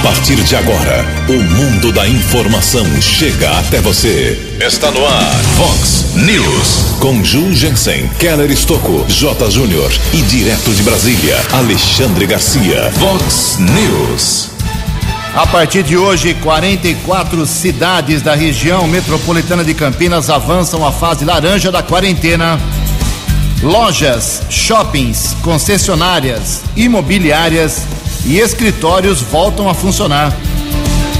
A partir de agora, o mundo da informação chega até você. Está no ar, Fox News. Com Ju Jensen, Keller Estocco, J. Júnior e direto de Brasília, Alexandre Garcia. Fox News. A partir de hoje, 44 cidades da região metropolitana de Campinas avançam à fase laranja da quarentena. Lojas, shoppings, concessionárias, imobiliárias e escritórios voltam a funcionar.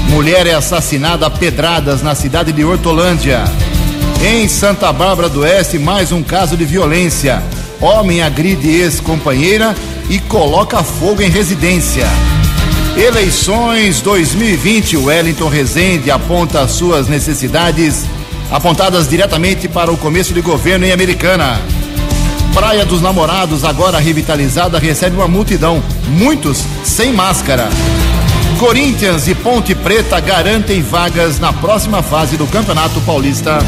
Mulher é assassinada a pedradas na cidade de Hortolândia. Em Santa Bárbara do Oeste, mais um caso de violência. Homem agride ex-companheira e coloca fogo em residência. Eleições 2020, Wellington Rezende aponta suas necessidades apontadas diretamente para o começo de governo em Americana. Praia dos Namorados, agora revitalizada, recebe uma multidão, muitos sem máscara. Corinthians e Ponte Preta garantem vagas na próxima fase do Campeonato Paulista.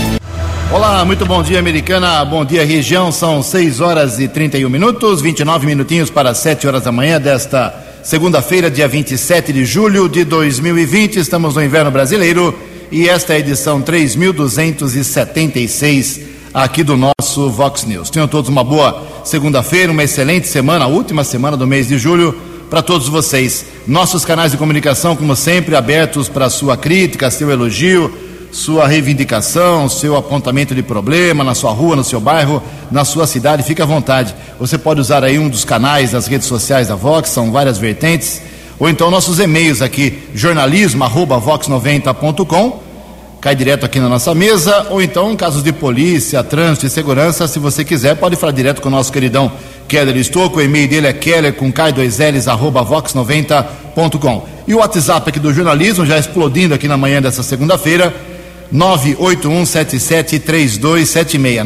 Olá, muito bom dia, Americana. Bom dia, região. São 6 horas e 31 minutos, 29 minutinhos para 7 horas da manhã desta segunda-feira, dia 27 de julho de 2020. Estamos no inverno brasileiro e esta é a edição 3276 aqui do nosso Vox News. Tenham todos uma boa segunda-feira, uma excelente semana, a última semana do mês de julho para todos vocês. Nossos canais de comunicação, como sempre, abertos para sua crítica, seu elogio, sua reivindicação, seu apontamento de problema na sua rua, no seu bairro, na sua cidade, fique à vontade. Você pode usar aí um dos canais das redes sociais da Vox, são várias vertentes, ou então nossos e-mails aqui, jornalismo@vox90.com cai direto aqui na nossa mesa, ou então em casos de polícia, trânsito e segurança, se você quiser, pode falar direto com o nosso queridão Keller Estouco, o e-mail dele é keller com k2ls arroba vox90.com. E o WhatsApp aqui do jornalismo, já explodindo aqui na manhã dessa segunda-feira, 981773276.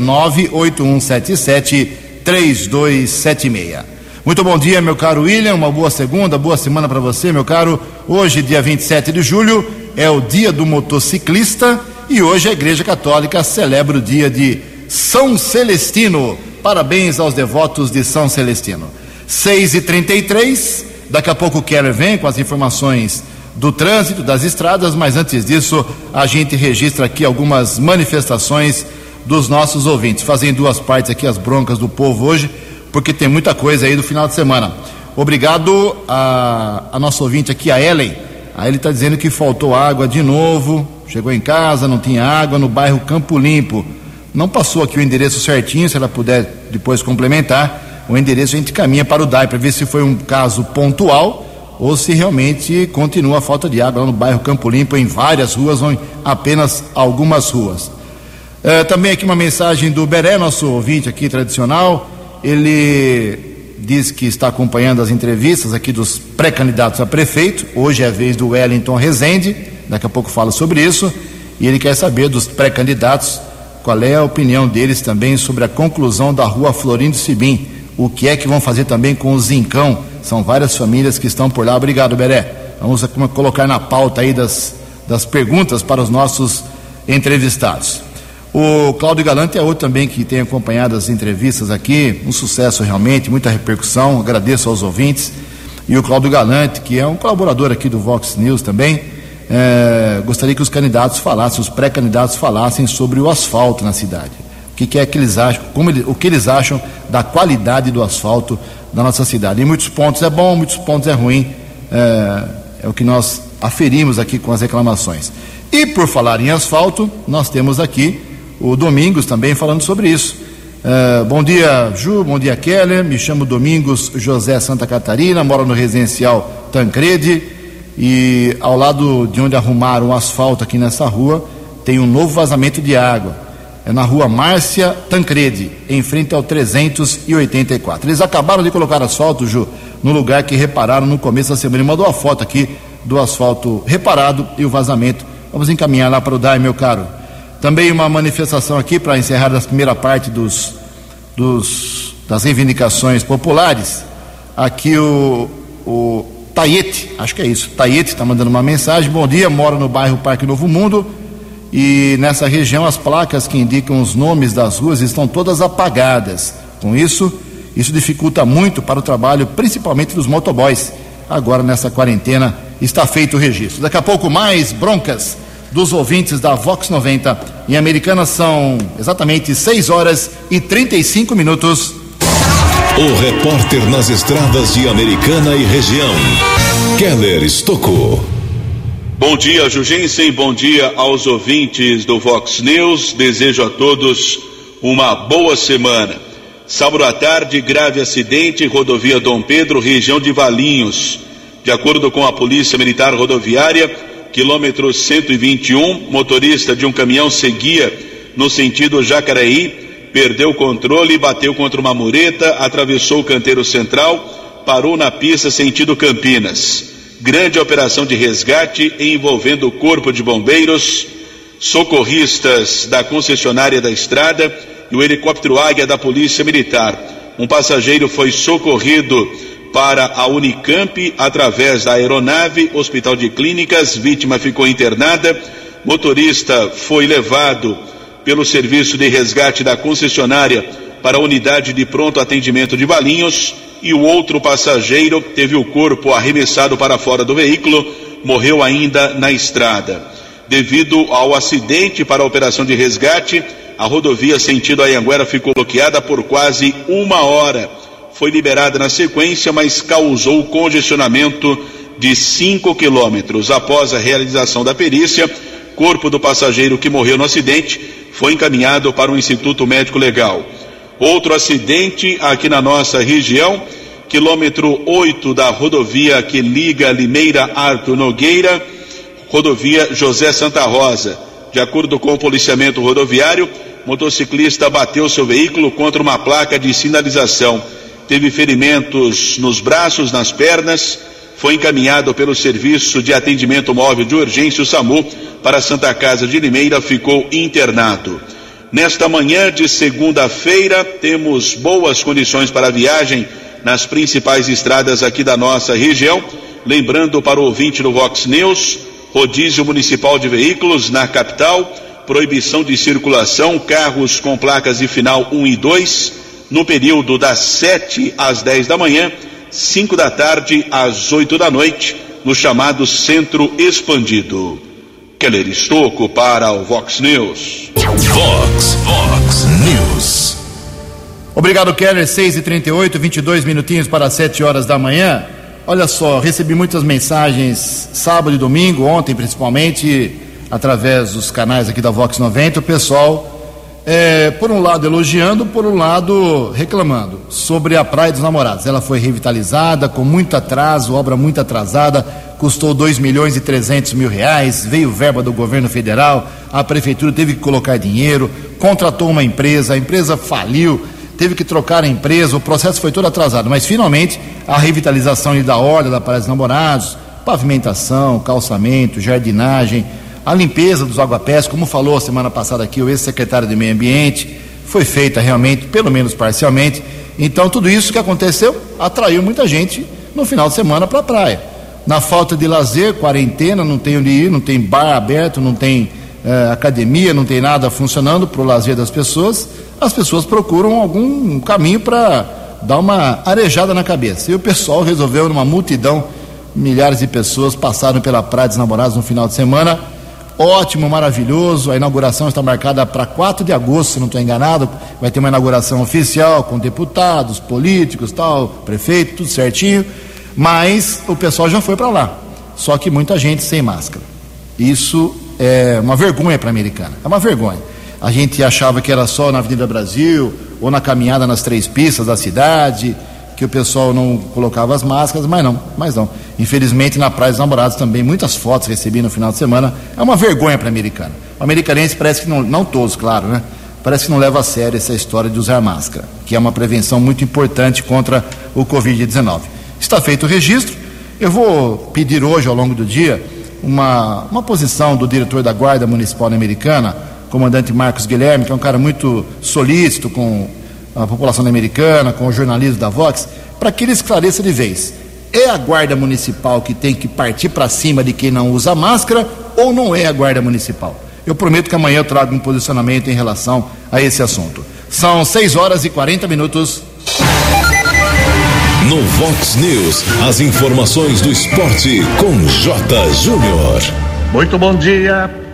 981773276. Muito bom dia, meu caro William. Uma boa segunda, boa semana para você, meu caro. Hoje, dia 27 de julho, é o dia do motociclista e hoje a Igreja Católica celebra o dia de São Celestino. Parabéns aos devotos de São Celestino. 6 e 33 daqui a pouco o Keller vem com as informações do trânsito, das estradas, mas antes disso, a gente registra aqui algumas manifestações dos nossos ouvintes. Fazem duas partes aqui as broncas do povo hoje, porque tem muita coisa aí do final de semana. Obrigado a, a nossa ouvinte aqui, a Ellen. Aí ele está dizendo que faltou água de novo, chegou em casa, não tinha água no bairro Campo Limpo. Não passou aqui o endereço certinho, se ela puder depois complementar, o endereço a gente caminha para o DAI para ver se foi um caso pontual ou se realmente continua a falta de água lá no bairro Campo Limpo, em várias ruas ou em apenas algumas ruas. É, também aqui uma mensagem do Beré, nosso ouvinte aqui tradicional. Ele diz que está acompanhando as entrevistas aqui dos pré-candidatos a prefeito. Hoje é a vez do Wellington Rezende, daqui a pouco fala sobre isso. E ele quer saber dos pré-candidatos qual é a opinião deles também sobre a conclusão da rua Florindo Sibim. O que é que vão fazer também com o Zincão? São várias famílias que estão por lá. Obrigado, Beré. Vamos colocar na pauta aí das, das perguntas para os nossos entrevistados. O Cláudio Galante é outro também que tem acompanhado as entrevistas aqui, um sucesso realmente, muita repercussão, agradeço aos ouvintes. E o Cláudio Galante, que é um colaborador aqui do Vox News também, é, gostaria que os candidatos falassem, os pré-candidatos falassem sobre o asfalto na cidade. O que, que é que eles acham, como o que eles acham da qualidade do asfalto da nossa cidade. Em muitos pontos é bom, muitos pontos é ruim, é, é o que nós aferimos aqui com as reclamações. E por falar em asfalto, nós temos aqui o Domingos também falando sobre isso. Uh, bom dia, Ju, bom dia, Keller. Me chamo Domingos José Santa Catarina, moro no residencial Tancredi e ao lado de onde arrumaram o asfalto aqui nessa rua tem um novo vazamento de água. É na rua Márcia Tancredi, em frente ao 384. Eles acabaram de colocar asfalto, Ju, no lugar que repararam no começo da semana. Ele mandou a foto aqui do asfalto reparado e o vazamento. Vamos encaminhar lá para o DAI, meu caro. Também uma manifestação aqui para encerrar a primeira parte dos, dos, das reivindicações populares. Aqui o, o Taiete, acho que é isso, Taiete está mandando uma mensagem. Bom dia, moro no bairro Parque Novo Mundo e nessa região as placas que indicam os nomes das ruas estão todas apagadas. Com isso, isso dificulta muito para o trabalho, principalmente dos motoboys, agora nessa quarentena está feito o registro. Daqui a pouco mais broncas dos ouvintes da Vox 90. Em Americana são exatamente 6 horas e 35 minutos. O repórter nas estradas de Americana e região, Keller Estocou. Bom dia, Jugensen. Bom dia aos ouvintes do Vox News. Desejo a todos uma boa semana. Sábado à tarde, grave acidente, rodovia Dom Pedro, região de Valinhos. De acordo com a Polícia Militar Rodoviária, quilômetro 121, motorista de um caminhão seguia no sentido Jacareí, perdeu o controle, bateu contra uma mureta, atravessou o canteiro central, parou na pista sentido Campinas. Grande operação de resgate envolvendo o corpo de bombeiros, socorristas da concessionária da estrada e o helicóptero Águia da Polícia Militar. Um passageiro foi socorrido para a Unicamp através da aeronave, Hospital de Clínicas, vítima ficou internada, motorista foi levado pelo serviço de resgate da concessionária para a unidade de pronto atendimento de Valinhos e o outro passageiro teve o corpo arremessado para fora do veículo, morreu ainda na estrada. Devido ao acidente para a operação de resgate, a rodovia sentido Anhanguera ficou bloqueada por quase uma hora foi liberada na sequência, mas causou congestionamento de 5 quilômetros. Após a realização da perícia, corpo do passageiro que morreu no acidente foi encaminhado para o Instituto Médico Legal. Outro acidente aqui na nossa região, quilômetro 8 da rodovia que liga Limeira Arthur Nogueira, rodovia José Santa Rosa. De acordo com o policiamento rodoviário, motociclista bateu seu veículo contra uma placa de sinalização teve ferimentos nos braços, nas pernas, foi encaminhado pelo Serviço de Atendimento Móvel de Urgência, o SAMU, para a Santa Casa de Limeira, ficou internado. Nesta manhã de segunda-feira, temos boas condições para a viagem nas principais estradas aqui da nossa região. Lembrando para o ouvinte do Vox News, rodízio municipal de veículos na capital, proibição de circulação, carros com placas de final 1 e 2 no período das 7 às 10 da manhã, 5 da tarde às 8 da noite, no chamado Centro Expandido. Keller Estocco para o Vox News. Vox, Vox News. Obrigado, Keller. 6 e 38 22 minutinhos para 7 horas da manhã. Olha só, recebi muitas mensagens sábado e domingo, ontem principalmente, através dos canais aqui da Vox 90. O pessoal é, por um lado elogiando, por um lado reclamando sobre a Praia dos Namorados. Ela foi revitalizada com muito atraso, obra muito atrasada, custou 2 milhões e 300 mil reais, veio verba do governo federal, a prefeitura teve que colocar dinheiro, contratou uma empresa, a empresa faliu, teve que trocar a empresa, o processo foi todo atrasado, mas finalmente a revitalização da ordem da Praia dos Namorados, pavimentação, calçamento, jardinagem, a limpeza dos aguapés, como falou semana passada aqui o ex-secretário de Meio Ambiente, foi feita realmente, pelo menos parcialmente. Então, tudo isso que aconteceu atraiu muita gente no final de semana para a praia. Na falta de lazer, quarentena, não tem onde ir, não tem bar aberto, não tem eh, academia, não tem nada funcionando para o lazer das pessoas, as pessoas procuram algum caminho para dar uma arejada na cabeça. E o pessoal resolveu, numa multidão, milhares de pessoas passaram pela Praia dos Namorados no final de semana ótimo, maravilhoso. A inauguração está marcada para 4 de agosto, se não estou enganado. Vai ter uma inauguração oficial com deputados, políticos, tal, prefeito, tudo certinho. Mas o pessoal já foi para lá. Só que muita gente sem máscara. Isso é uma vergonha para a americana. É uma vergonha. A gente achava que era só na Avenida Brasil ou na caminhada nas três pistas da cidade que o pessoal não colocava as máscaras, mas não, mas não. Infelizmente, na Praia dos Namorados também, muitas fotos recebi no final de semana. É uma vergonha para o americano. O americanense parece que não, não todos, claro, né? Parece que não leva a sério essa história de usar máscara, que é uma prevenção muito importante contra o Covid-19. Está feito o registro. Eu vou pedir hoje, ao longo do dia, uma, uma posição do diretor da Guarda Municipal Americana, comandante Marcos Guilherme, que é um cara muito solícito com a população americana, com o jornalismo da Vox, para que ele esclareça de vez. É a guarda municipal que tem que partir para cima de quem não usa máscara ou não é a guarda municipal? Eu prometo que amanhã eu trago um posicionamento em relação a esse assunto. São 6 horas e 40 minutos. No Vox News, as informações do esporte com J. Júnior. Muito bom dia.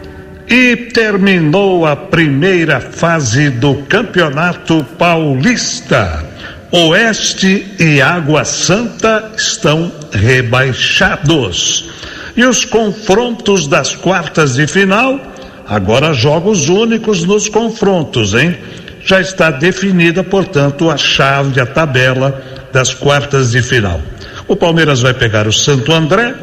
E terminou a primeira fase do Campeonato Paulista. Oeste e Água Santa estão rebaixados. E os confrontos das quartas de final, agora jogos únicos nos confrontos, hein? Já está definida, portanto, a chave, a tabela das quartas de final. O Palmeiras vai pegar o Santo André,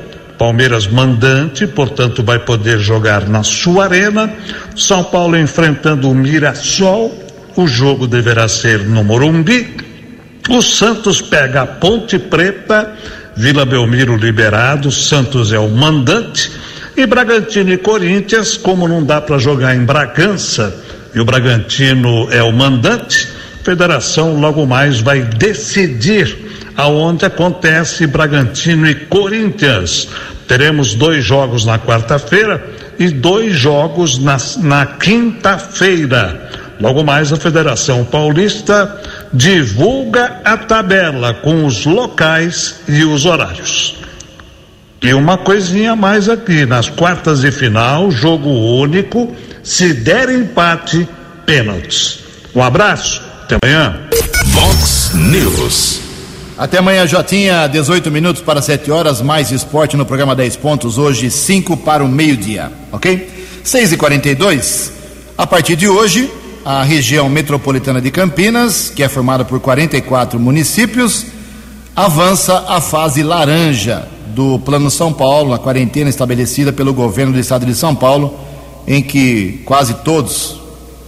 Palmeiras mandante, portanto vai poder jogar na sua arena. São Paulo enfrentando o Mirassol, o jogo deverá ser no Morumbi. O Santos pega a Ponte Preta, Vila Belmiro liberado, Santos é o mandante. E Bragantino e Corinthians, como não dá para jogar em Bragança, e o Bragantino é o mandante, a federação logo mais vai decidir aonde acontece Bragantino e Corinthians. Teremos dois jogos na quarta-feira e dois jogos na, na quinta-feira. Logo mais a Federação Paulista divulga a tabela com os locais e os horários. E uma coisinha mais aqui, nas quartas de final, jogo único, se der empate, pênaltis. Um abraço, até amanhã. Vox News. Até amanhã, Jotinha, 18 minutos para 7 horas, mais esporte no programa 10 pontos, hoje 5 para o meio-dia, ok? 6 e 42 A partir de hoje, a região metropolitana de Campinas, que é formada por 44 municípios, avança a fase laranja do Plano São Paulo, a quarentena estabelecida pelo governo do estado de São Paulo, em que quase todos,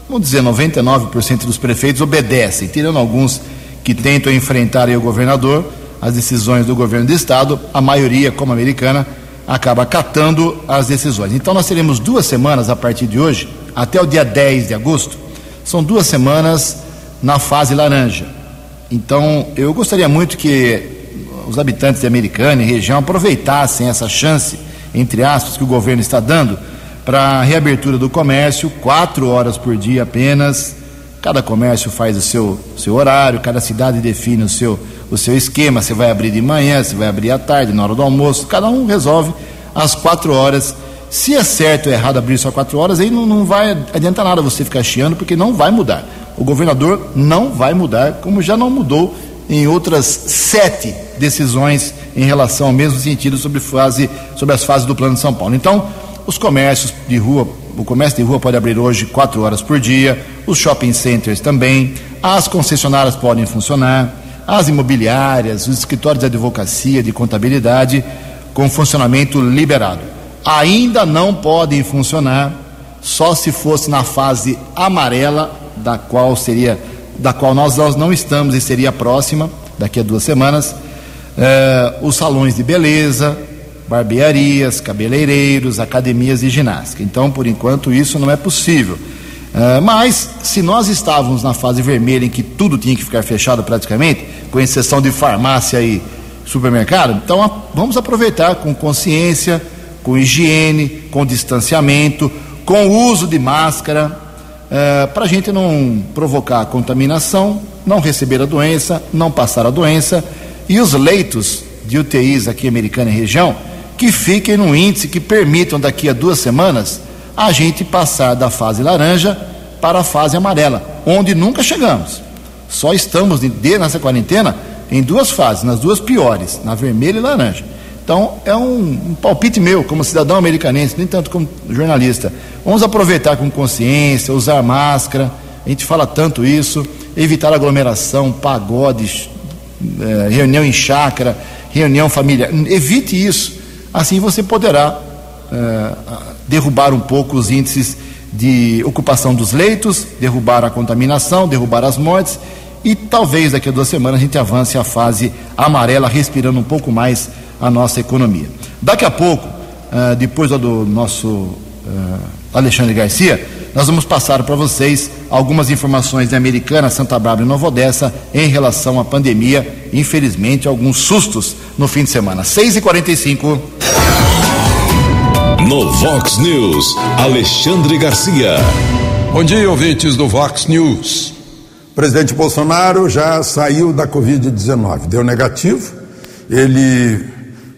vamos dizer 99% dos prefeitos obedecem, tirando alguns que tentam enfrentar o governador, as decisões do governo do estado, a maioria, como americana, acaba acatando as decisões. Então nós teremos duas semanas a partir de hoje, até o dia 10 de agosto, são duas semanas na fase laranja. Então eu gostaria muito que os habitantes de Americana e região aproveitassem essa chance, entre aspas, que o governo está dando para a reabertura do comércio, quatro horas por dia apenas Cada comércio faz o seu, seu horário, cada cidade define o seu, o seu esquema. Você vai abrir de manhã, você vai abrir à tarde, na hora do almoço. Cada um resolve às quatro horas. Se é certo ou errado abrir só quatro horas, aí não, não vai adiantar nada você ficar chiando, porque não vai mudar. O governador não vai mudar, como já não mudou em outras sete decisões em relação ao mesmo sentido sobre, fase, sobre as fases do Plano de São Paulo. Então, os comércios de rua o comércio de rua pode abrir hoje quatro horas por dia, os shopping centers também, as concessionárias podem funcionar, as imobiliárias, os escritórios de advocacia, de contabilidade, com funcionamento liberado. Ainda não podem funcionar só se fosse na fase amarela, da qual seria, da qual nós, nós não estamos e seria próxima, daqui a duas semanas, eh, os salões de beleza, barbearias, cabeleireiros, academias de ginástica. Então, por enquanto, isso não é possível. Uh, mas, se nós estávamos na fase vermelha em que tudo tinha que ficar fechado praticamente, com exceção de farmácia e supermercado, então a, vamos aproveitar com consciência, com higiene, com distanciamento, com uso de máscara, uh, para a gente não provocar contaminação, não receber a doença, não passar a doença. E os leitos de UTIs aqui americana e região que fiquem no índice que permitam daqui a duas semanas a gente passar da fase laranja para a fase amarela, onde nunca chegamos. Só estamos de, nessa quarentena em duas fases, nas duas piores, na vermelha e laranja. Então é um, um palpite meu, como cidadão americanense, nem tanto como jornalista. Vamos aproveitar com consciência, usar máscara, a gente fala tanto isso, evitar aglomeração, pagodes, eh, reunião em chácara, reunião familiar. Evite isso Assim você poderá é, derrubar um pouco os índices de ocupação dos leitos, derrubar a contaminação, derrubar as mortes e talvez daqui a duas semanas a gente avance a fase amarela, respirando um pouco mais a nossa economia. Daqui a pouco, uh, depois do nosso uh, Alexandre Garcia, nós vamos passar para vocês algumas informações de Americana, Santa Bárbara e Nova Odessa em relação à pandemia. Infelizmente, alguns sustos no fim de semana. 6 e 45 No Vox News, Alexandre Garcia. Bom dia, ouvintes do Vox News. O presidente Bolsonaro já saiu da Covid-19, deu negativo, ele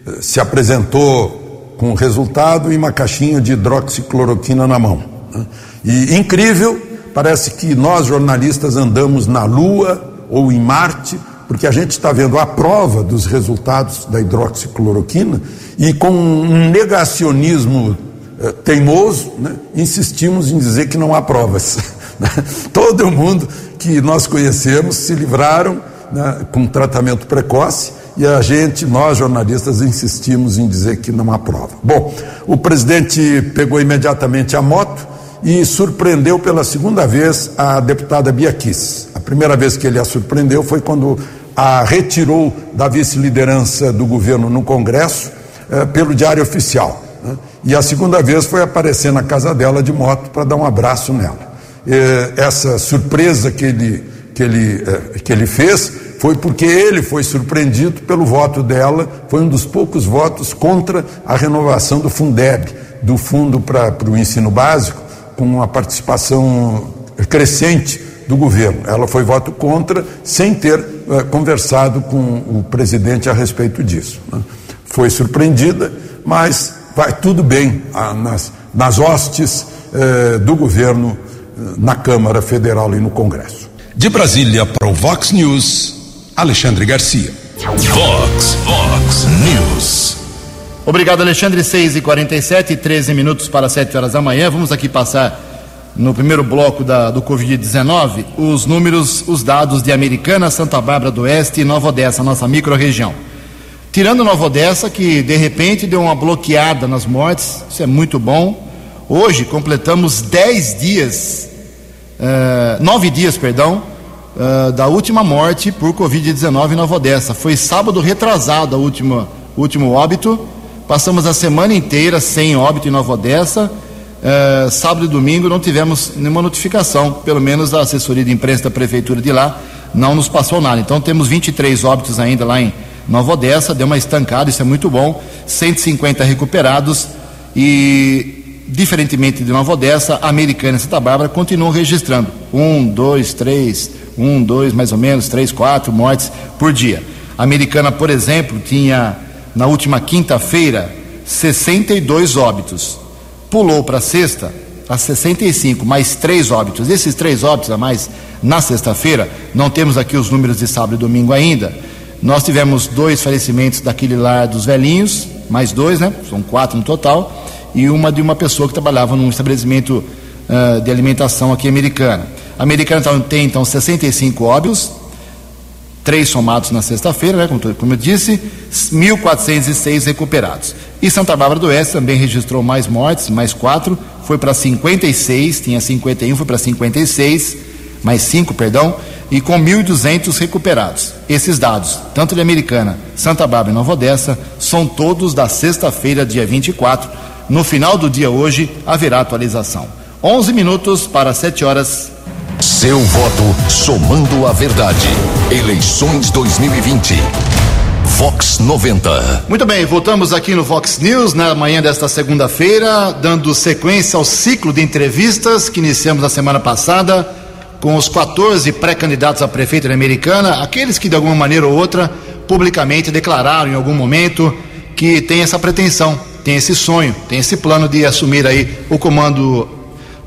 eh, se apresentou com o resultado em uma caixinha de hidroxicloroquina na mão. Né? E incrível, parece que nós jornalistas andamos na Lua ou em Marte, porque a gente está vendo a prova dos resultados da hidroxicloroquina e com um negacionismo eh, teimoso, né, insistimos em dizer que não há provas. Né? Todo mundo que nós conhecemos se livraram né, com tratamento precoce e a gente, nós jornalistas, insistimos em dizer que não há prova. Bom, o presidente pegou imediatamente a moto e surpreendeu pela segunda vez a deputada Bia Kiss. A primeira vez que ele a surpreendeu foi quando a retirou da vice-liderança do governo no Congresso eh, pelo Diário Oficial. Né? E a segunda vez foi aparecer na casa dela de moto para dar um abraço nela. Eh, essa surpresa que ele, que, ele, eh, que ele fez foi porque ele foi surpreendido pelo voto dela, foi um dos poucos votos contra a renovação do Fundeb, do Fundo para o Ensino Básico, com uma participação crescente do governo. Ela foi voto contra, sem ter uh, conversado com o presidente a respeito disso. Né? Foi surpreendida, mas vai tudo bem ah, nas, nas hostes uh, do governo uh, na Câmara Federal e no Congresso. De Brasília para o Vox News, Alexandre Garcia. Vox, Vox News. Obrigado, Alexandre. 6 e 47 13 minutos para 7 horas da manhã. Vamos aqui passar no primeiro bloco da, do Covid-19 os números, os dados de Americana, Santa Bárbara do Oeste e Nova Odessa, nossa microrregião. Tirando Nova Odessa, que de repente deu uma bloqueada nas mortes, isso é muito bom. Hoje completamos 10 dias, uh, 9 dias, perdão, uh, da última morte por Covid-19 em Nova Odessa. Foi sábado retrasado a última, último óbito. Passamos a semana inteira sem óbito em Nova Odessa Uh, sábado e domingo não tivemos nenhuma notificação, pelo menos a assessoria de imprensa da prefeitura de lá não nos passou nada. Então temos 23 óbitos ainda lá em Nova Odessa, deu uma estancada, isso é muito bom. 150 recuperados e, diferentemente de Nova Odessa, a Americana e Santa Bárbara continuam registrando um, dois, três, um, dois, mais ou menos, três, quatro mortes por dia. A Americana, por exemplo, tinha na última quinta-feira 62 óbitos pulou para sexta, a 65, mais três óbitos. Esses três óbitos a mais na sexta-feira, não temos aqui os números de sábado e domingo ainda. Nós tivemos dois falecimentos daquele lar dos velhinhos, mais dois, né? São quatro no total, e uma de uma pessoa que trabalhava num estabelecimento uh, de alimentação aqui americana. A americana então, tem então 65 óbitos, três somados na sexta-feira, né, como, como eu disse, 1.406 recuperados. E Santa Bárbara do Oeste também registrou mais mortes, mais quatro, foi para 56, tinha 51, foi para 56, mais cinco, perdão, e com 1.200 recuperados. Esses dados, tanto de Americana, Santa Bárbara e Nova Odessa, são todos da sexta-feira, dia 24. No final do dia hoje haverá atualização. 11 minutos para 7 horas seu voto somando a verdade. Eleições 2020. Vox 90. Muito bem, voltamos aqui no Vox News na manhã desta segunda-feira, dando sequência ao ciclo de entrevistas que iniciamos na semana passada com os 14 pré-candidatos a prefeito americana, aqueles que de alguma maneira ou outra publicamente declararam em algum momento que tem essa pretensão, tem esse sonho, tem esse plano de assumir aí o comando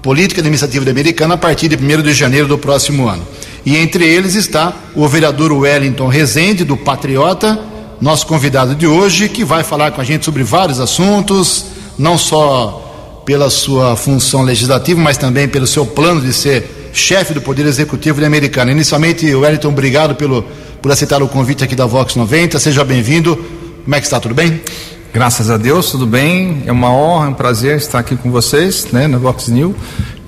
política administrativa da Americana a partir de 1 de janeiro do próximo ano. E entre eles está o vereador Wellington Rezende, do Patriota, nosso convidado de hoje, que vai falar com a gente sobre vários assuntos, não só pela sua função legislativa, mas também pelo seu plano de ser chefe do Poder Executivo da Americana. Inicialmente, Wellington, obrigado pelo, por aceitar o convite aqui da Vox 90. Seja bem-vindo. Como é que está? Tudo bem? Graças a Deus, tudo bem. É uma honra, é um prazer estar aqui com vocês, né, na Vox News,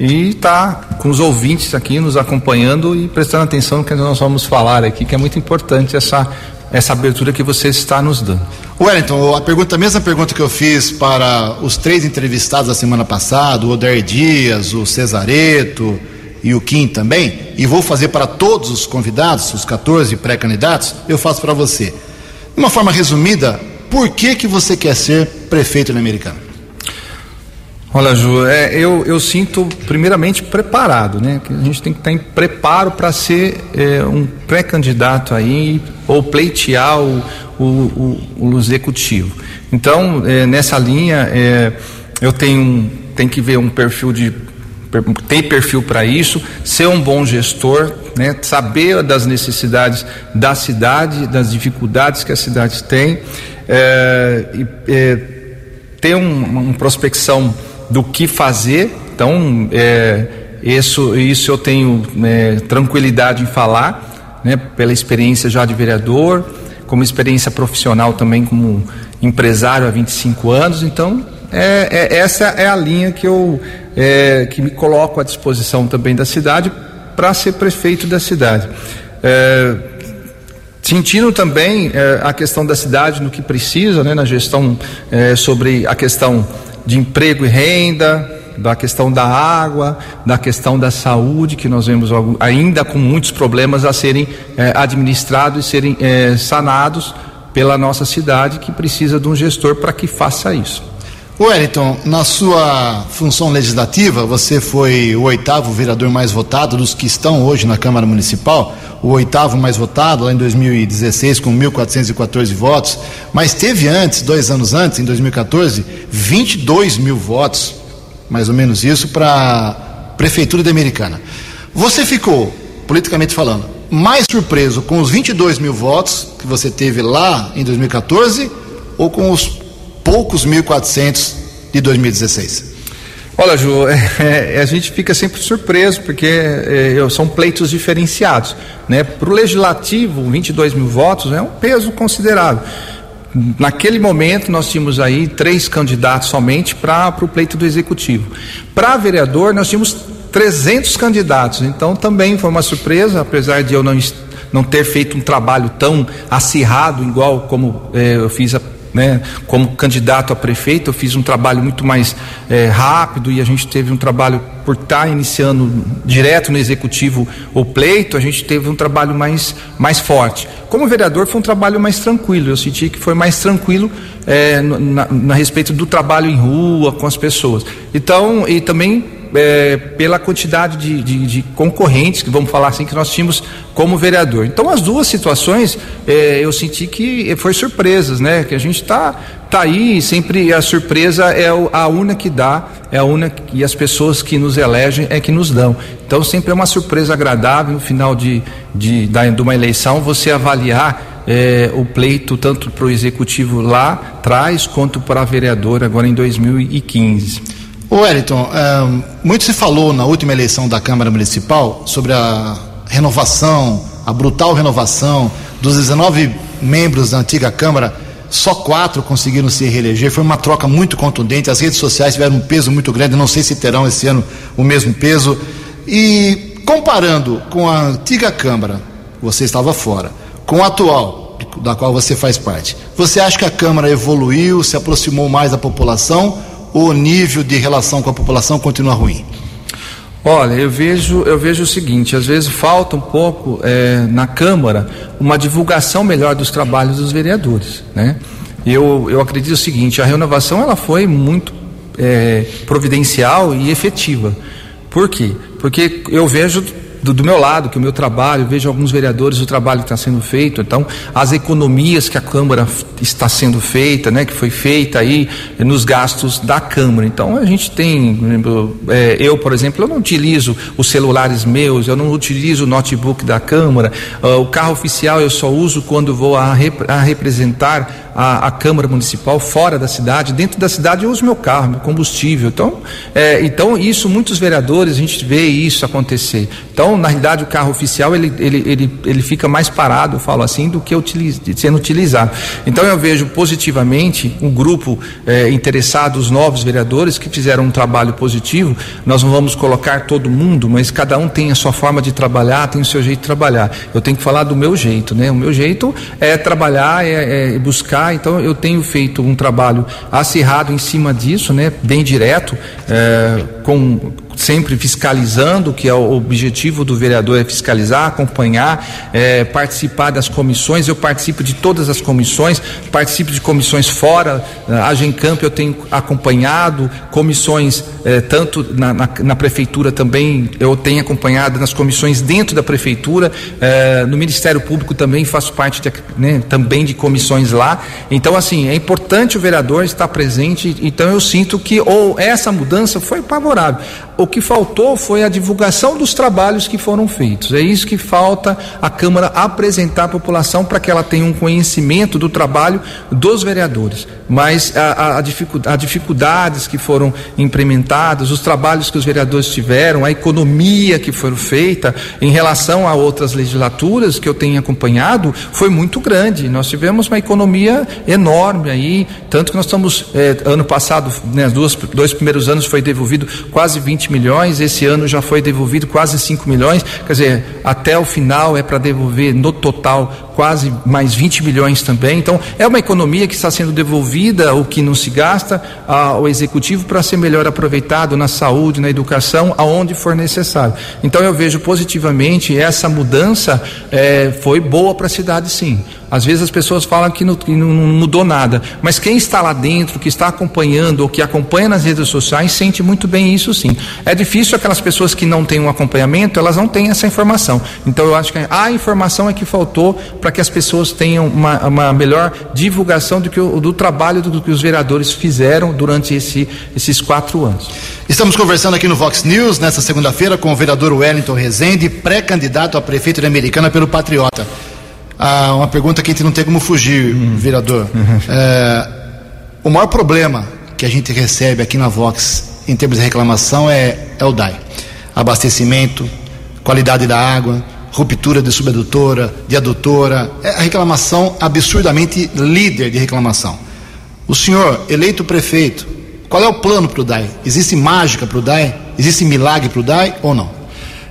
e estar tá com os ouvintes aqui nos acompanhando e prestando atenção no que nós vamos falar aqui, que é muito importante essa essa abertura que você está nos dando. Wellington, a pergunta, a mesma pergunta que eu fiz para os três entrevistados da semana passada, o Odair Dias, o Cesareto e o Kim também, e vou fazer para todos os convidados, os 14 pré-candidatos, eu faço para você. De uma forma resumida, por que, que você quer ser prefeito na Americana? Olha, Ju, é, eu, eu sinto primeiramente preparado, né? Que a gente tem que estar em preparo para ser é, um pré-candidato aí ou pleitear o, o, o, o executivo. Então, é, nessa linha, é, eu tenho, tenho que ver um perfil de ter perfil para isso, ser um bom gestor, né, saber das necessidades da cidade, das dificuldades que a cidade tem, é, é, ter um, uma prospecção do que fazer. Então, é, isso, isso eu tenho é, tranquilidade em falar, né, pela experiência já de vereador, como experiência profissional também como empresário há 25 anos. Então, é, é, essa é a linha que eu é, que me coloco à disposição também da cidade para ser prefeito da cidade. Sentindo também é, a questão da cidade no que precisa, né, na gestão é, sobre a questão de emprego e renda, da questão da água, da questão da saúde, que nós vemos ainda com muitos problemas a serem é, administrados e serem é, sanados pela nossa cidade, que precisa de um gestor para que faça isso. Wellington, na sua função legislativa, você foi o oitavo vereador mais votado dos que estão hoje na Câmara Municipal, o oitavo mais votado lá em 2016 com 1.414 votos, mas teve antes, dois anos antes, em 2014, 22 mil votos, mais ou menos isso, para a Prefeitura da Americana. Você ficou, politicamente falando, mais surpreso com os 22 mil votos que você teve lá em 2014 ou com os poucos 1.400 de 2016? Olha, Ju, é, é, a gente fica sempre surpreso porque é, são pleitos diferenciados. Né? Para o legislativo, 22 mil votos é um peso considerável. Naquele momento, nós tínhamos aí três candidatos somente para o pleito do executivo. Para vereador, nós tínhamos 300 candidatos. Então, também foi uma surpresa, apesar de eu não, não ter feito um trabalho tão acirrado, igual como é, eu fiz a né? Como candidato a prefeito, eu fiz um trabalho muito mais é, rápido e a gente teve um trabalho por estar iniciando direto no executivo o pleito, a gente teve um trabalho mais, mais forte. Como vereador, foi um trabalho mais tranquilo. Eu senti que foi mais tranquilo é, na, na respeito do trabalho em rua com as pessoas. Então, e também é, pela quantidade de, de, de, concorrentes, que vamos falar assim, que nós tínhamos como vereador. Então, as duas situações, é, eu senti que foi surpresas, né? Que a gente está tá aí, sempre a surpresa é a una que dá, é a una que as pessoas que nos elegem é que nos dão. Então, sempre é uma surpresa agradável no final de, de, da, de uma eleição você avaliar é, o pleito tanto para o executivo lá atrás quanto para a vereadora agora em 2015. Wellington, é, muito se falou na última eleição da Câmara Municipal sobre a renovação, a brutal renovação dos 19 membros da antiga Câmara, só quatro conseguiram se reeleger. Foi uma troca muito contundente. As redes sociais tiveram um peso muito grande. Não sei se terão esse ano o mesmo peso. E comparando com a antiga Câmara, você estava fora, com a atual, da qual você faz parte, você acha que a Câmara evoluiu, se aproximou mais da população? O nível de relação com a população continua ruim? Olha, eu vejo, eu vejo o seguinte, às vezes falta um pouco é, na Câmara uma divulgação melhor dos trabalhos dos vereadores, né? Eu, eu acredito o seguinte, a renovação ela foi muito é, providencial e efetiva. Por quê? Porque eu vejo do, do, meu lado, que o meu trabalho, vejo alguns vereadores o trabalho que está sendo feito, então as economias que a Câmara está sendo feita, né, que foi feita aí nos gastos da Câmara. Então a gente tem, é, eu por exemplo, eu não utilizo os celulares meus, eu não utilizo o notebook da Câmara, uh, o carro oficial eu só uso quando vou a, rep a representar a, a, Câmara Municipal fora da cidade, dentro da cidade eu uso meu carro, meu combustível. Então, é, então isso, muitos vereadores, a gente vê isso acontecer. Então, na realidade, o carro oficial ele, ele, ele, ele fica mais parado, eu falo assim, do que utiliz, sendo utilizado. Então, eu vejo positivamente um grupo é, interessado, os novos vereadores que fizeram um trabalho positivo. Nós não vamos colocar todo mundo, mas cada um tem a sua forma de trabalhar, tem o seu jeito de trabalhar. Eu tenho que falar do meu jeito, né? O meu jeito é trabalhar, é, é buscar então eu tenho feito um trabalho acirrado em cima disso, né, bem direto, é, com sempre fiscalizando, que é o objetivo do vereador é fiscalizar, acompanhar, é, participar das comissões. Eu participo de todas as comissões, participo de comissões fora, a Gencamp eu tenho acompanhado, comissões é, tanto na, na, na, prefeitura também eu tenho acompanhado nas comissões dentro da prefeitura, é, no Ministério Público também faço parte de, né, também de comissões lá. Então, assim, é importante o vereador estar presente. Então, eu sinto que ou essa mudança foi favorável. O que faltou foi a divulgação dos trabalhos que foram feitos. É isso que falta a Câmara apresentar à população para que ela tenha um conhecimento do trabalho dos vereadores. Mas a, a, a, dificuldade, a dificuldades que foram implementadas, os trabalhos que os vereadores tiveram, a economia que foi feita em relação a outras legislaturas que eu tenho acompanhado, foi muito grande. Nós tivemos uma economia enorme aí, tanto que nós estamos, eh, ano passado, né, duas, dois primeiros anos foi devolvido quase 20 milhões, esse ano já foi devolvido quase 5 milhões, quer dizer, até o final é para devolver no total quase mais 20 milhões também. Então, é uma economia que está sendo devolvida, o que não se gasta, ao executivo para ser melhor aproveitado na saúde, na educação, aonde for necessário. Então, eu vejo positivamente essa mudança é, foi boa para a cidade, sim. Às vezes as pessoas falam que não, que não, mudou nada, mas quem está lá dentro, que está acompanhando ou que acompanha nas redes sociais, sente muito bem isso sim. É difícil aquelas pessoas que não têm um acompanhamento, elas não têm essa informação. Então eu acho que a informação é que faltou para que as pessoas tenham uma, uma melhor divulgação do, que o, do trabalho do que os vereadores fizeram durante esse, esses quatro anos. Estamos conversando aqui no Vox News nesta segunda-feira com o vereador Wellington Rezende, pré-candidato a prefeito de Americana pelo Patriota ah, uma pergunta que a gente não tem como fugir, uhum. vereador. Uhum. É, o maior problema que a gente recebe aqui na Vox em termos de reclamação é, é o DAI. Abastecimento, qualidade da água, ruptura de subadutora, de adutora. É a reclamação absurdamente líder de reclamação. O senhor, eleito prefeito, qual é o plano para o DAI? Existe mágica para o DAI? Existe milagre para o DAI ou não?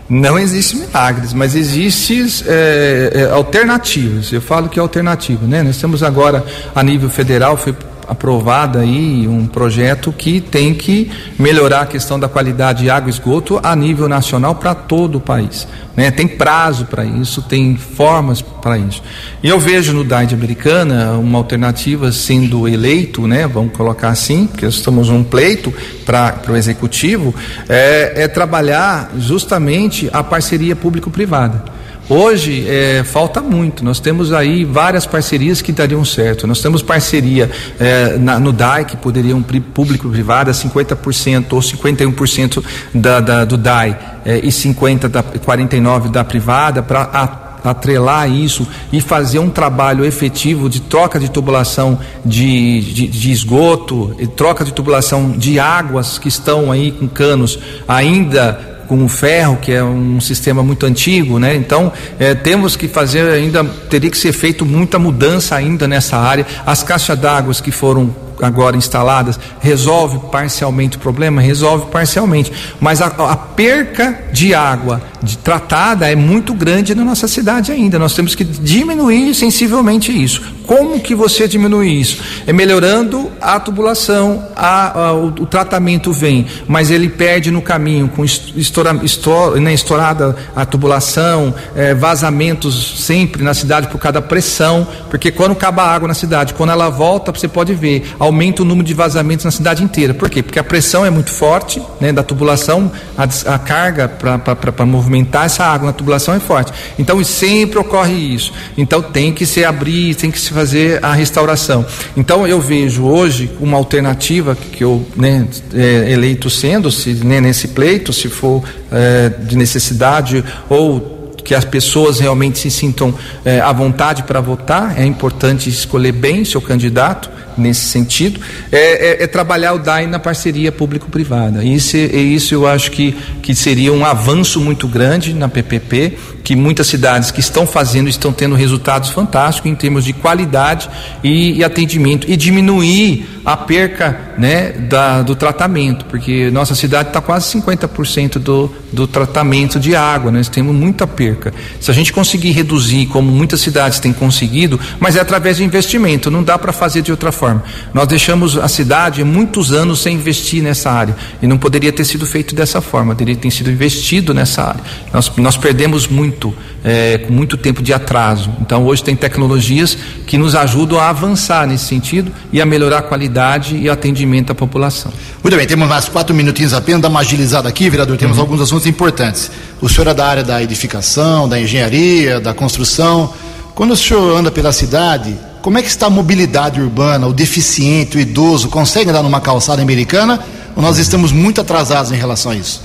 Não existe milagres, mas existem é, é, alternativas. Eu falo que é alternativa, né? Nós temos agora a nível federal, foi aprovada aí um projeto que tem que melhorar a questão da qualidade de água e esgoto a nível nacional para todo o país. Né? Tem prazo para isso, tem formas para isso. E eu vejo no DAID Americana uma alternativa sendo eleito, né? vamos colocar assim, porque estamos num pleito para o executivo, é, é trabalhar justamente a parceria público-privada. Hoje é, falta muito. Nós temos aí várias parcerias que dariam certo. Nós temos parceria é, na, no DAI, que poderiam público-privada, 50% ou 51% da, da, do DAI é, e 50% da 49% da privada, para atrelar isso e fazer um trabalho efetivo de troca de tubulação de, de, de, esgoto, troca de tubulação de águas que estão aí com canos ainda com o ferro, que é um sistema muito antigo, né? Então, é, temos que fazer ainda, teria que ser feito muita mudança ainda nessa área. As caixas d'água que foram agora instaladas resolve parcialmente o problema? Resolve parcialmente. Mas a, a perca de água de tratada é muito grande na nossa cidade ainda. Nós temos que diminuir sensivelmente isso. Como que você diminui isso? É melhorando a tubulação, a, a, o, o, tratamento vem, mas ele perde no caminho com estoura, estoura, né, estourada a tubulação, é, vazamentos sempre na cidade por causa da pressão, porque quando acaba a água na cidade, quando ela volta, você pode ver, aumenta o número de vazamentos na cidade inteira. Por quê? Porque a pressão é muito forte né, da tubulação, a, a carga para movimentar essa água na tubulação é forte. Então sempre ocorre isso. Então tem que se abrir, tem que se fazer a restauração. Então eu vejo hoje uma alternativa que eu né, é, eleito sendo, se né, nesse pleito, se for é, de necessidade ou que as pessoas realmente se sintam é, à vontade para votar. É importante escolher bem seu candidato nesse sentido, é, é, é trabalhar o DAI na parceria público-privada. Isso, isso eu acho que, que seria um avanço muito grande na PPP, que muitas cidades que estão fazendo estão tendo resultados fantásticos em termos de qualidade e, e atendimento e diminuir a perca né, da, do tratamento, porque nossa cidade está quase 50% do, do tratamento de água, nós temos muita perca. Se a gente conseguir reduzir, como muitas cidades têm conseguido, mas é através de investimento, não dá para fazer de outra forma forma. Nós deixamos a cidade muitos anos sem investir nessa área e não poderia ter sido feito dessa forma, teria ter sido investido nessa área. Nós, nós perdemos muito, é, com muito tempo de atraso. Então hoje tem tecnologias que nos ajudam a avançar nesse sentido e a melhorar a qualidade e o atendimento à população. Muito bem, temos mais quatro minutinhos apenas, dá uma agilizada aqui, vereador, temos uhum. alguns assuntos importantes. O senhor é da área da edificação, da engenharia, da construção. Quando o senhor anda pela cidade, como é que está a mobilidade urbana? O deficiente, o idoso, consegue andar numa calçada americana? Ou nós estamos muito atrasados em relação a isso?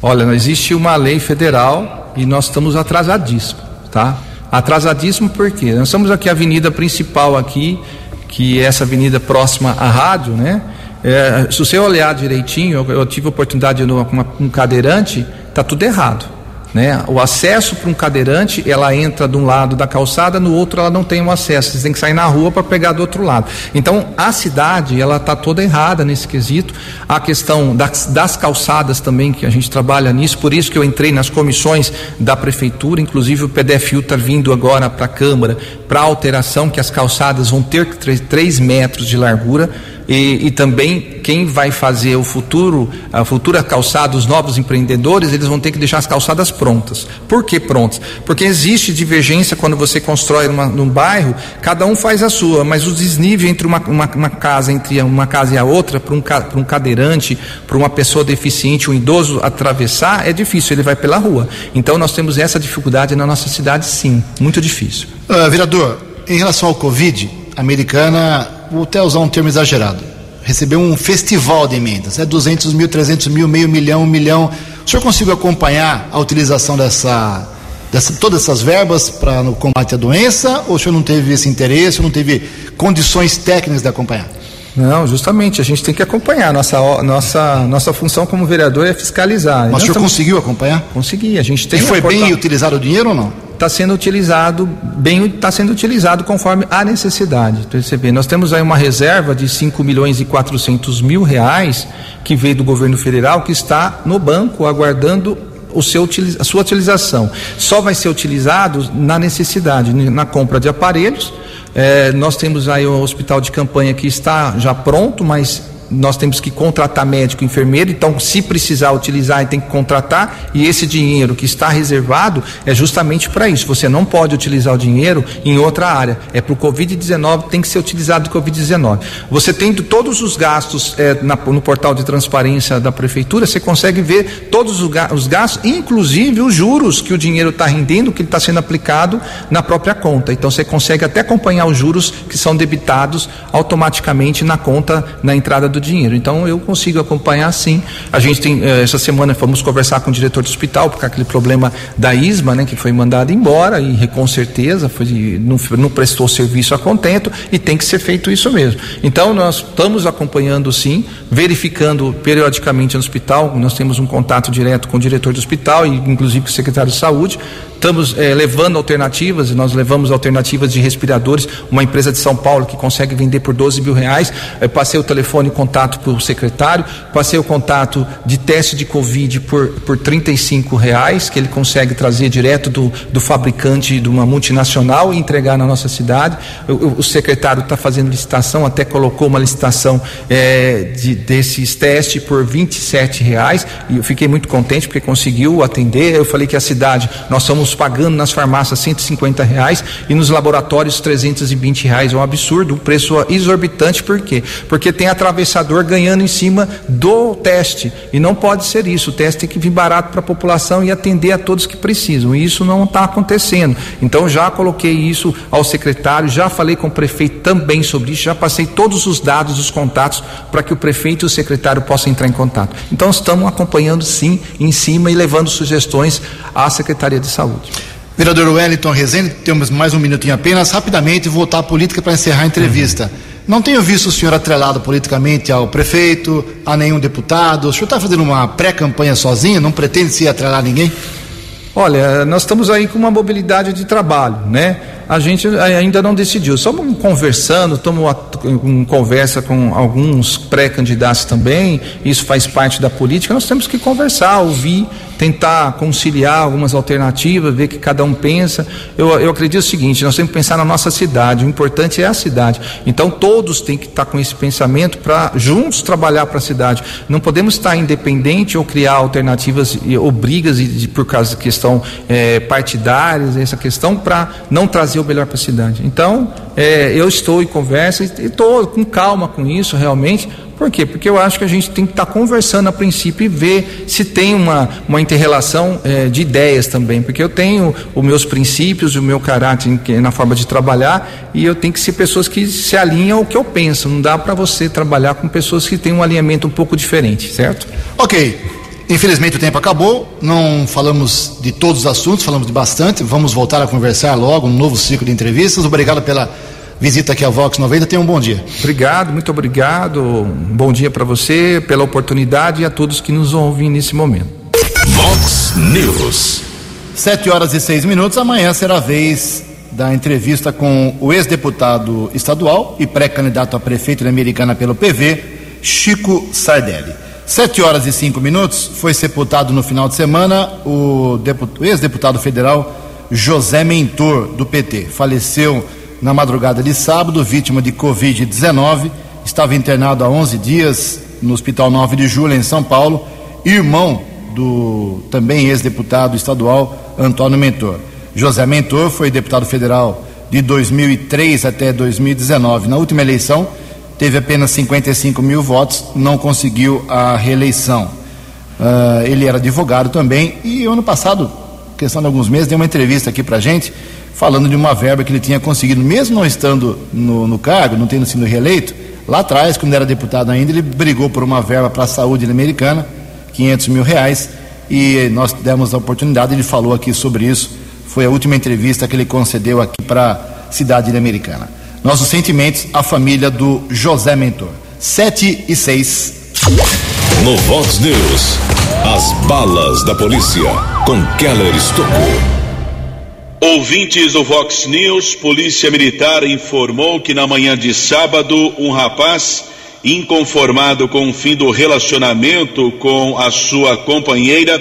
Olha, não existe uma lei federal e nós estamos atrasadíssimos, tá? Atrasadíssimo porque nós estamos aqui a avenida principal aqui, que é essa avenida próxima à rádio, né? É, se você olhar direitinho, eu, eu tive a oportunidade de com um cadeirante, tá tudo errado. Né? O acesso para um cadeirante, ela entra de um lado da calçada, no outro ela não tem um acesso. Você tem que sair na rua para pegar do outro lado. Então, a cidade, ela está toda errada nesse quesito. A questão das, das, calçadas também, que a gente trabalha nisso, por isso que eu entrei nas comissões da prefeitura, inclusive o PDFU está vindo agora para a Câmara para alteração, que as calçadas vão ter 3 metros de largura e, e, também quem vai fazer o futuro, a futura calçada, os novos empreendedores, eles vão ter que deixar as calçadas prontas. Por que prontas? Porque existe divergência quando você constrói uma, num bairro, cada um faz a sua, mas o desnível entre uma, uma, uma casa, entre uma casa e a outra, para um, um cadeirante, para uma pessoa deficiente, um idoso atravessar, é difícil, ele vai pela rua. Então nós temos essa dificuldade na nossa cidade, sim, muito difícil. Uh, vereador, em relação ao Covid, a americana vou até usar um termo exagerado, recebeu um festival de emendas, é 200 mil, 300 mil, meio milhão, um milhão. O senhor conseguiu acompanhar a utilização dessa, dessa todas essas verbas para no combate à doença, ou o senhor não teve esse interesse, não teve condições técnicas de acompanhar? Não, justamente, a gente tem que acompanhar. Nossa, nossa, nossa função como vereador é fiscalizar. Mas o senhor estamos... conseguiu acompanhar? Consegui, a gente tem. E foi bem utilizado o dinheiro ou não? Está sendo utilizado bem está sendo utilizado conforme a necessidade. Perceber nós temos aí uma reserva de 5 milhões e 400 mil reais que veio do governo federal que está no banco aguardando o seu, a sua utilização. Só vai ser utilizado na necessidade na compra de aparelhos. É, nós temos aí o hospital de campanha que está já pronto mas nós temos que contratar médico, enfermeiro, então se precisar utilizar, tem que contratar e esse dinheiro que está reservado é justamente para isso. Você não pode utilizar o dinheiro em outra área. É para o Covid-19, tem que ser utilizado do Covid-19. Você tendo todos os gastos é, na, no portal de transparência da prefeitura, você consegue ver todos os gastos, inclusive os juros que o dinheiro está rendendo, que está sendo aplicado na própria conta. Então você consegue até acompanhar os juros que são debitados automaticamente na conta, na entrada do dinheiro. Então eu consigo acompanhar sim. A gente tem, eh, essa semana fomos conversar com o diretor do hospital, porque aquele problema da ISMA, né, que foi mandado embora, e com certeza foi, não, não prestou serviço a contento, e tem que ser feito isso mesmo. Então nós estamos acompanhando sim, verificando periodicamente no hospital, nós temos um contato direto com o diretor do hospital e inclusive com o secretário de saúde, Estamos é, levando alternativas, nós levamos alternativas de respiradores, uma empresa de São Paulo que consegue vender por 12 mil reais. Eu passei o telefone e contato o secretário, passei o contato de teste de Covid por, por 35 reais, que ele consegue trazer direto do, do fabricante de uma multinacional e entregar na nossa cidade. O, o secretário está fazendo licitação, até colocou uma licitação é, de, desses testes por 27 reais e eu fiquei muito contente porque conseguiu atender. Eu falei que a cidade, nós estamos pagando nas farmácias 150 reais e nos laboratórios 320 reais. É um absurdo, um preço exorbitante, por quê? Porque tem ganhando em cima do teste. E não pode ser isso. O teste tem que vir barato para a população e atender a todos que precisam. E isso não está acontecendo. Então já coloquei isso ao secretário, já falei com o prefeito também sobre isso, já passei todos os dados, os contatos, para que o prefeito e o secretário possam entrar em contato. Então estamos acompanhando sim em cima e levando sugestões à Secretaria de Saúde. Vereador Wellington Rezende, temos mais um minutinho apenas, rapidamente voltar à política para encerrar a entrevista. Uhum. Não tenho visto o senhor atrelado politicamente ao prefeito, a nenhum deputado. O senhor está fazendo uma pré-campanha sozinho? Não pretende se atrelar a ninguém? Olha, nós estamos aí com uma mobilidade de trabalho, né? A gente ainda não decidiu. Estamos conversando, estamos em conversa com alguns pré-candidatos também. Isso faz parte da política. Nós temos que conversar, ouvir tentar conciliar algumas alternativas, ver que cada um pensa. Eu, eu acredito o seguinte: nós temos que pensar na nossa cidade, o importante é a cidade. Então todos têm que estar com esse pensamento para juntos trabalhar para a cidade. Não podemos estar independente ou criar alternativas ou brigas de, por causa de questão é, partidárias, essa questão, para não trazer o melhor para a cidade. Então, é, eu estou em conversa e estou com calma com isso realmente, por quê? Porque eu acho que a gente tem que estar tá conversando a princípio e ver se tem uma, uma interrelação é, de ideias também. Porque eu tenho os meus princípios, o meu caráter na forma de trabalhar e eu tenho que ser pessoas que se alinham ao que eu penso. Não dá para você trabalhar com pessoas que têm um alinhamento um pouco diferente, certo? Ok. Infelizmente o tempo acabou, não falamos de todos os assuntos, falamos de bastante. Vamos voltar a conversar logo, um novo ciclo de entrevistas. Obrigado pela visita aqui à Vox 90. Tenha um bom dia. Obrigado, muito obrigado. Um bom dia para você, pela oportunidade e a todos que nos ouvem nesse momento. Vox News. Sete horas e seis minutos. Amanhã será a vez da entrevista com o ex-deputado estadual e pré-candidato a prefeito da Americana pelo PV, Chico Sardelli. Sete horas e cinco minutos. Foi sepultado no final de semana o, o ex-deputado federal José Mentor, do PT. Faleceu na madrugada de sábado, vítima de Covid-19, estava internado há 11 dias no Hospital 9 de Julho, em São Paulo, irmão do também ex-deputado estadual Antônio Mentor. José Mentor foi deputado federal de 2003 até 2019. Na última eleição, teve apenas 55 mil votos, não conseguiu a reeleição. Uh, ele era advogado também e ano passado, questão de alguns meses, deu uma entrevista aqui para gente falando de uma verba que ele tinha conseguido, mesmo não estando no, no cargo, não tendo sido reeleito, lá atrás, quando era deputado ainda, ele brigou por uma verba para a saúde americana, 500 mil reais, e nós demos a oportunidade, ele falou aqui sobre isso, foi a última entrevista que ele concedeu aqui para a cidade americana. Nossos sentimentos à família do José Mentor. 7 e 6. No Vox News, as balas da polícia com Keller Estocou. Ouvintes do Vox News, Polícia Militar informou que na manhã de sábado, um rapaz, inconformado com o fim do relacionamento com a sua companheira,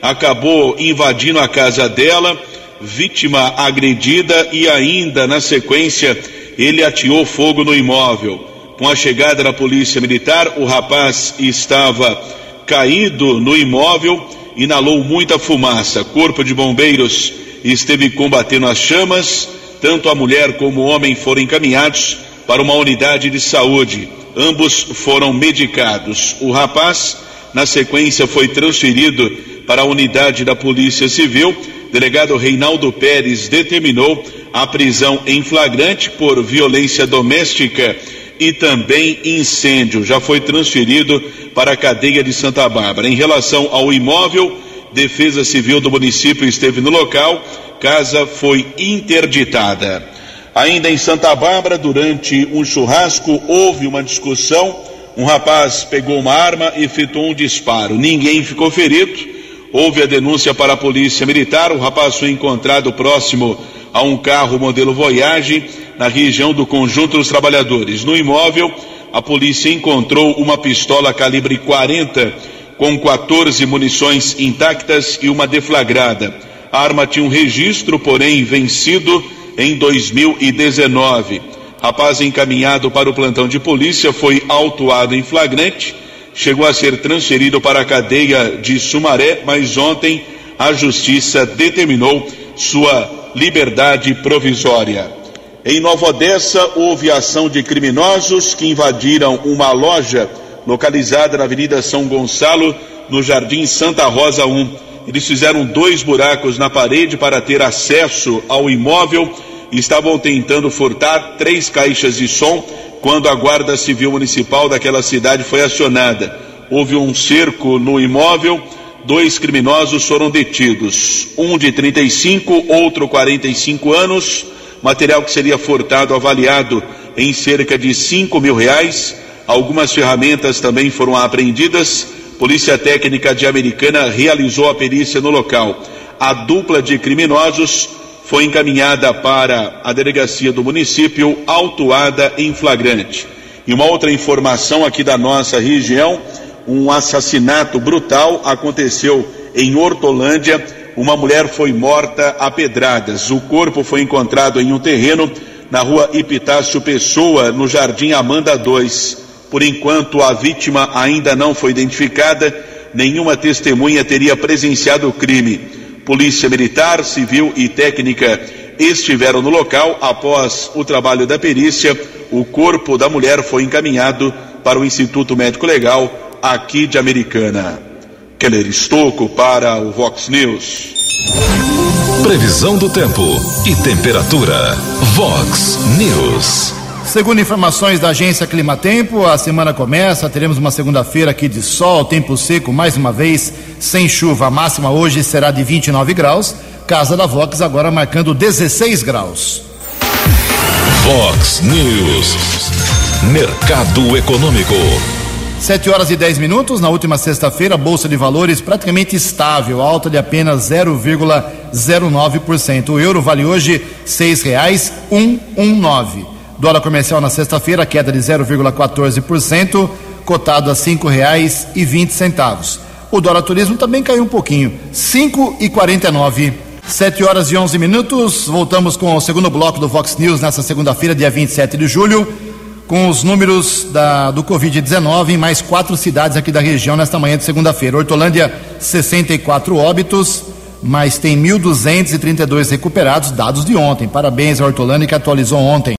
acabou invadindo a casa dela, vítima agredida e ainda, na sequência, ele ateou fogo no imóvel. Com a chegada da Polícia Militar, o rapaz estava caído no imóvel, inalou muita fumaça. Corpo de Bombeiros esteve combatendo as chamas. Tanto a mulher como o homem foram encaminhados para uma unidade de saúde. Ambos foram medicados. O rapaz, na sequência, foi transferido para a unidade da Polícia Civil. Delegado Reinaldo Pérez determinou a prisão em flagrante por violência doméstica e também incêndio. Já foi transferido para a cadeia de Santa Bárbara. Em relação ao imóvel, Defesa Civil do município esteve no local, casa foi interditada. Ainda em Santa Bárbara, durante um churrasco, houve uma discussão. Um rapaz pegou uma arma e efetuou um disparo. Ninguém ficou ferido. Houve a denúncia para a polícia militar. O rapaz foi encontrado próximo a um carro modelo Voyage, na região do Conjunto dos Trabalhadores. No imóvel, a polícia encontrou uma pistola calibre 40 com 14 munições intactas e uma deflagrada. A arma tinha um registro, porém vencido em 2019. Rapaz encaminhado para o plantão de polícia foi autuado em flagrante, chegou a ser transferido para a cadeia de Sumaré, mas ontem a justiça determinou sua liberdade provisória. Em Nova Odessa, houve ação de criminosos que invadiram uma loja localizada na Avenida São Gonçalo, no Jardim Santa Rosa 1. Eles fizeram dois buracos na parede para ter acesso ao imóvel e estavam tentando furtar três caixas de som quando a Guarda Civil Municipal daquela cidade foi acionada. Houve um cerco no imóvel, dois criminosos foram detidos, um de 35, outro 45 anos. Material que seria furtado avaliado em cerca de 5 mil reais Algumas ferramentas também foram apreendidas. Polícia Técnica de Americana realizou a perícia no local. A dupla de criminosos foi encaminhada para a delegacia do município, autuada em flagrante. E uma outra informação aqui da nossa região: um assassinato brutal aconteceu em Hortolândia, uma mulher foi morta a pedradas. O corpo foi encontrado em um terreno na rua Epitácio Pessoa, no Jardim Amanda 2. Por enquanto, a vítima ainda não foi identificada, nenhuma testemunha teria presenciado o crime. Polícia Militar, Civil e Técnica estiveram no local. Após o trabalho da perícia, o corpo da mulher foi encaminhado para o Instituto Médico Legal aqui de Americana. Keller Estocco para o Vox News. Previsão do tempo e temperatura. Vox News. Segundo informações da agência Climatempo, a semana começa, teremos uma segunda-feira aqui de sol, tempo seco mais uma vez, sem chuva. A máxima hoje será de 29 graus. Casa da Vox agora marcando 16 graus. Vox News. Mercado Econômico. 7 horas e 10 minutos. Na última sexta-feira, a Bolsa de Valores praticamente estável, alta de apenas 0,09%. O euro vale hoje R$ 6,119. Dólar comercial na sexta-feira, queda de 0,14%, cotado a R$ 5,20. O dólar turismo também caiu um pouquinho, 5,49. 7 horas e 11 minutos. Voltamos com o segundo bloco do Vox News nessa segunda-feira, dia 27 de julho com os números da, do Covid-19 em mais quatro cidades aqui da região nesta manhã de segunda-feira. Hortolândia, 64 óbitos, mas tem 1.232 recuperados, dados de ontem. Parabéns à Hortolândia que atualizou ontem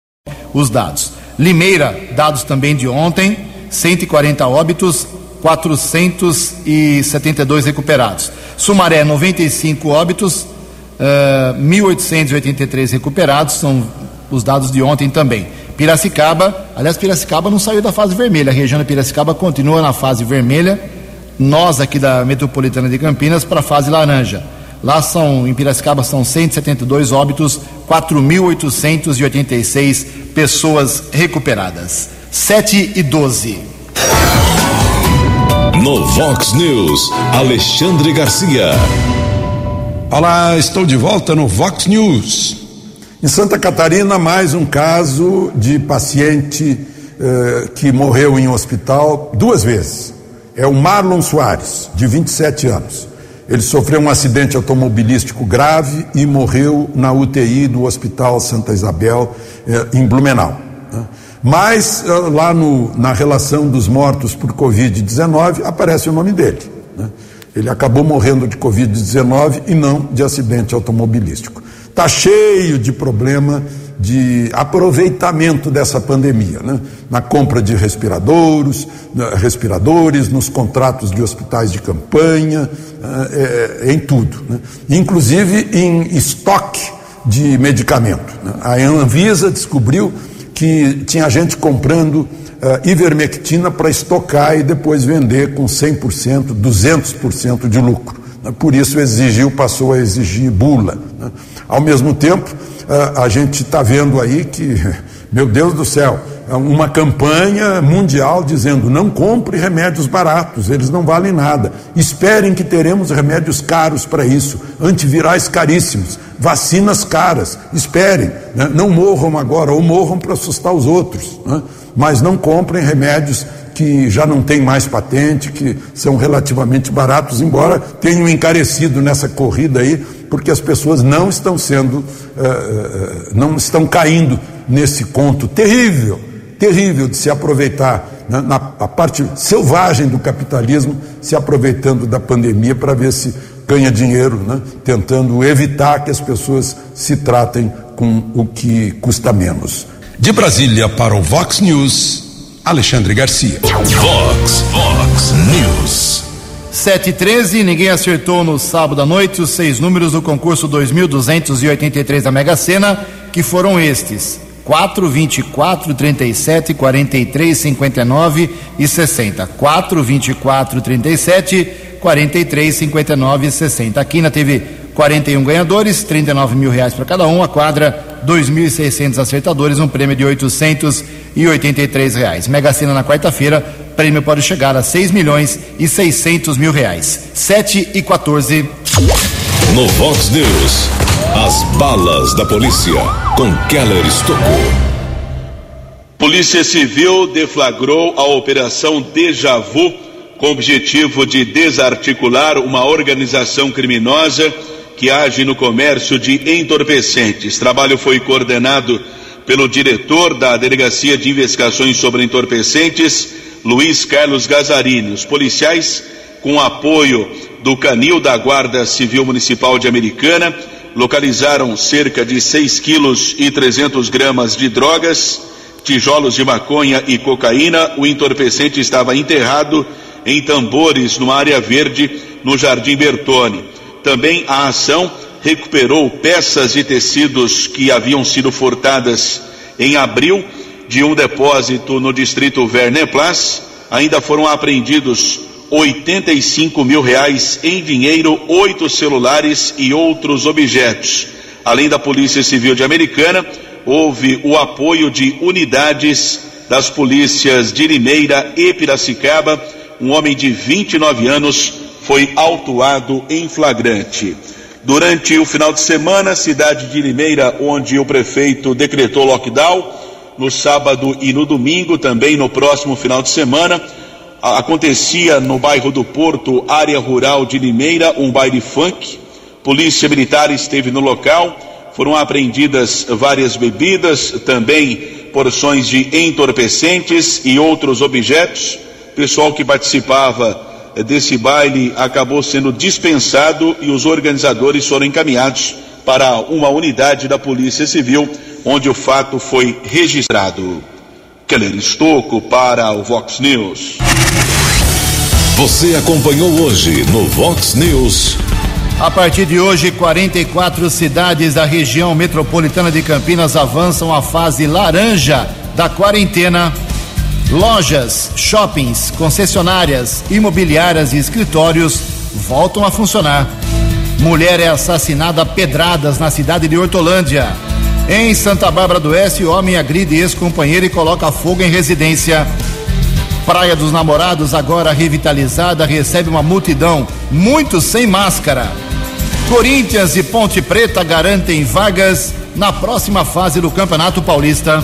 os dados. Limeira, dados também de ontem, 140 óbitos, 472 recuperados. Sumaré, 95 óbitos, uh, 1.883 recuperados, são os dados de ontem também. Piracicaba, aliás, Piracicaba não saiu da fase vermelha, a região de Piracicaba continua na fase vermelha, nós aqui da Metropolitana de Campinas para a fase laranja. Lá são, em Piracicaba são 172 óbitos, 4.886 pessoas recuperadas. 7 e 12. No Vox News, Alexandre Garcia. Olá, estou de volta no Vox News. Em Santa Catarina, mais um caso de paciente eh, que morreu em um hospital duas vezes. É o Marlon Soares, de 27 anos. Ele sofreu um acidente automobilístico grave e morreu na UTI do Hospital Santa Isabel, eh, em Blumenau. Né? Mas eh, lá no, na relação dos mortos por Covid-19 aparece o nome dele. Né? Ele acabou morrendo de Covid-19 e não de acidente automobilístico está cheio de problema de aproveitamento dessa pandemia, né? na compra de respiradores, respiradores, nos contratos de hospitais de campanha, é, em tudo, né? inclusive em estoque de medicamento. Né? A Anvisa descobriu que tinha gente comprando uh, ivermectina para estocar e depois vender com 100%, 200% de lucro. Né? Por isso exigiu, passou a exigir bula. Né? Ao mesmo tempo, a gente está vendo aí que, meu Deus do céu, é uma campanha mundial dizendo não compre remédios baratos, eles não valem nada. Esperem que teremos remédios caros para isso, antivirais caríssimos, vacinas caras. Esperem, né? não morram agora ou morram para assustar os outros, né? mas não comprem remédios que já não têm mais patente, que são relativamente baratos, embora tenham encarecido nessa corrida aí porque as pessoas não estão sendo, uh, não estão caindo nesse conto terrível, terrível de se aproveitar né, na parte selvagem do capitalismo, se aproveitando da pandemia para ver se ganha dinheiro, né, tentando evitar que as pessoas se tratem com o que custa menos. De Brasília para o Vox News, Alexandre Garcia. Vox, Vox News. 7 e 13, ninguém acertou no sábado à noite os seis números do concurso 2283 da Mega Sena, que foram estes: 4, 24, 37, 43, 59 e 60. 4, 24, 37, 43, 59 e 60. A Quina teve 41 ganhadores, 39 mil reais para cada um. A quadra, 2.600 acertadores, um prêmio de 883 reais. Mega Sena na quarta-feira, prêmio pode chegar a 6 milhões e 600 mil reais. 7 e 14. No Vox News, as balas da polícia com Keller Estocou. Polícia Civil deflagrou a operação Deja Vu com o objetivo de desarticular uma organização criminosa que age no comércio de entorpecentes. Trabalho foi coordenado pelo diretor da Delegacia de Investigações sobre Entorpecentes, Luiz Carlos Gazarini. Os policiais, com apoio do Canil da Guarda Civil Municipal de Americana, localizaram cerca de 6 quilos e 300 gramas de drogas, tijolos de maconha e cocaína. O entorpecente estava enterrado em tambores numa área verde no Jardim Bertone. Também a ação recuperou peças de tecidos que haviam sido furtadas em abril de um depósito no distrito Verneplas. Ainda foram apreendidos 85 mil reais em dinheiro, oito celulares e outros objetos. Além da Polícia Civil de Americana, houve o apoio de unidades das polícias de Limeira e Piracicaba. Um homem de 29 anos foi autuado em flagrante. Durante o final de semana, cidade de Limeira, onde o prefeito decretou lockdown, no sábado e no domingo, também no próximo final de semana, acontecia no bairro do Porto, área rural de Limeira, um baile funk. Polícia Militar esteve no local, foram apreendidas várias bebidas, também porções de entorpecentes e outros objetos. Pessoal que participava desse baile acabou sendo dispensado e os organizadores foram encaminhados para uma unidade da Polícia Civil, onde o fato foi registrado. Keller Estocco para o Vox News. Você acompanhou hoje no Vox News. A partir de hoje, 44 cidades da região metropolitana de Campinas avançam à fase laranja da quarentena. Lojas, shoppings, concessionárias, imobiliárias e escritórios voltam a funcionar. Mulher é assassinada a pedradas na cidade de Hortolândia. Em Santa Bárbara do Oeste, homem agride ex-companheiro e coloca fogo em residência. Praia dos Namorados, agora revitalizada, recebe uma multidão, muitos sem máscara. Corinthians e Ponte Preta garantem vagas na próxima fase do Campeonato Paulista.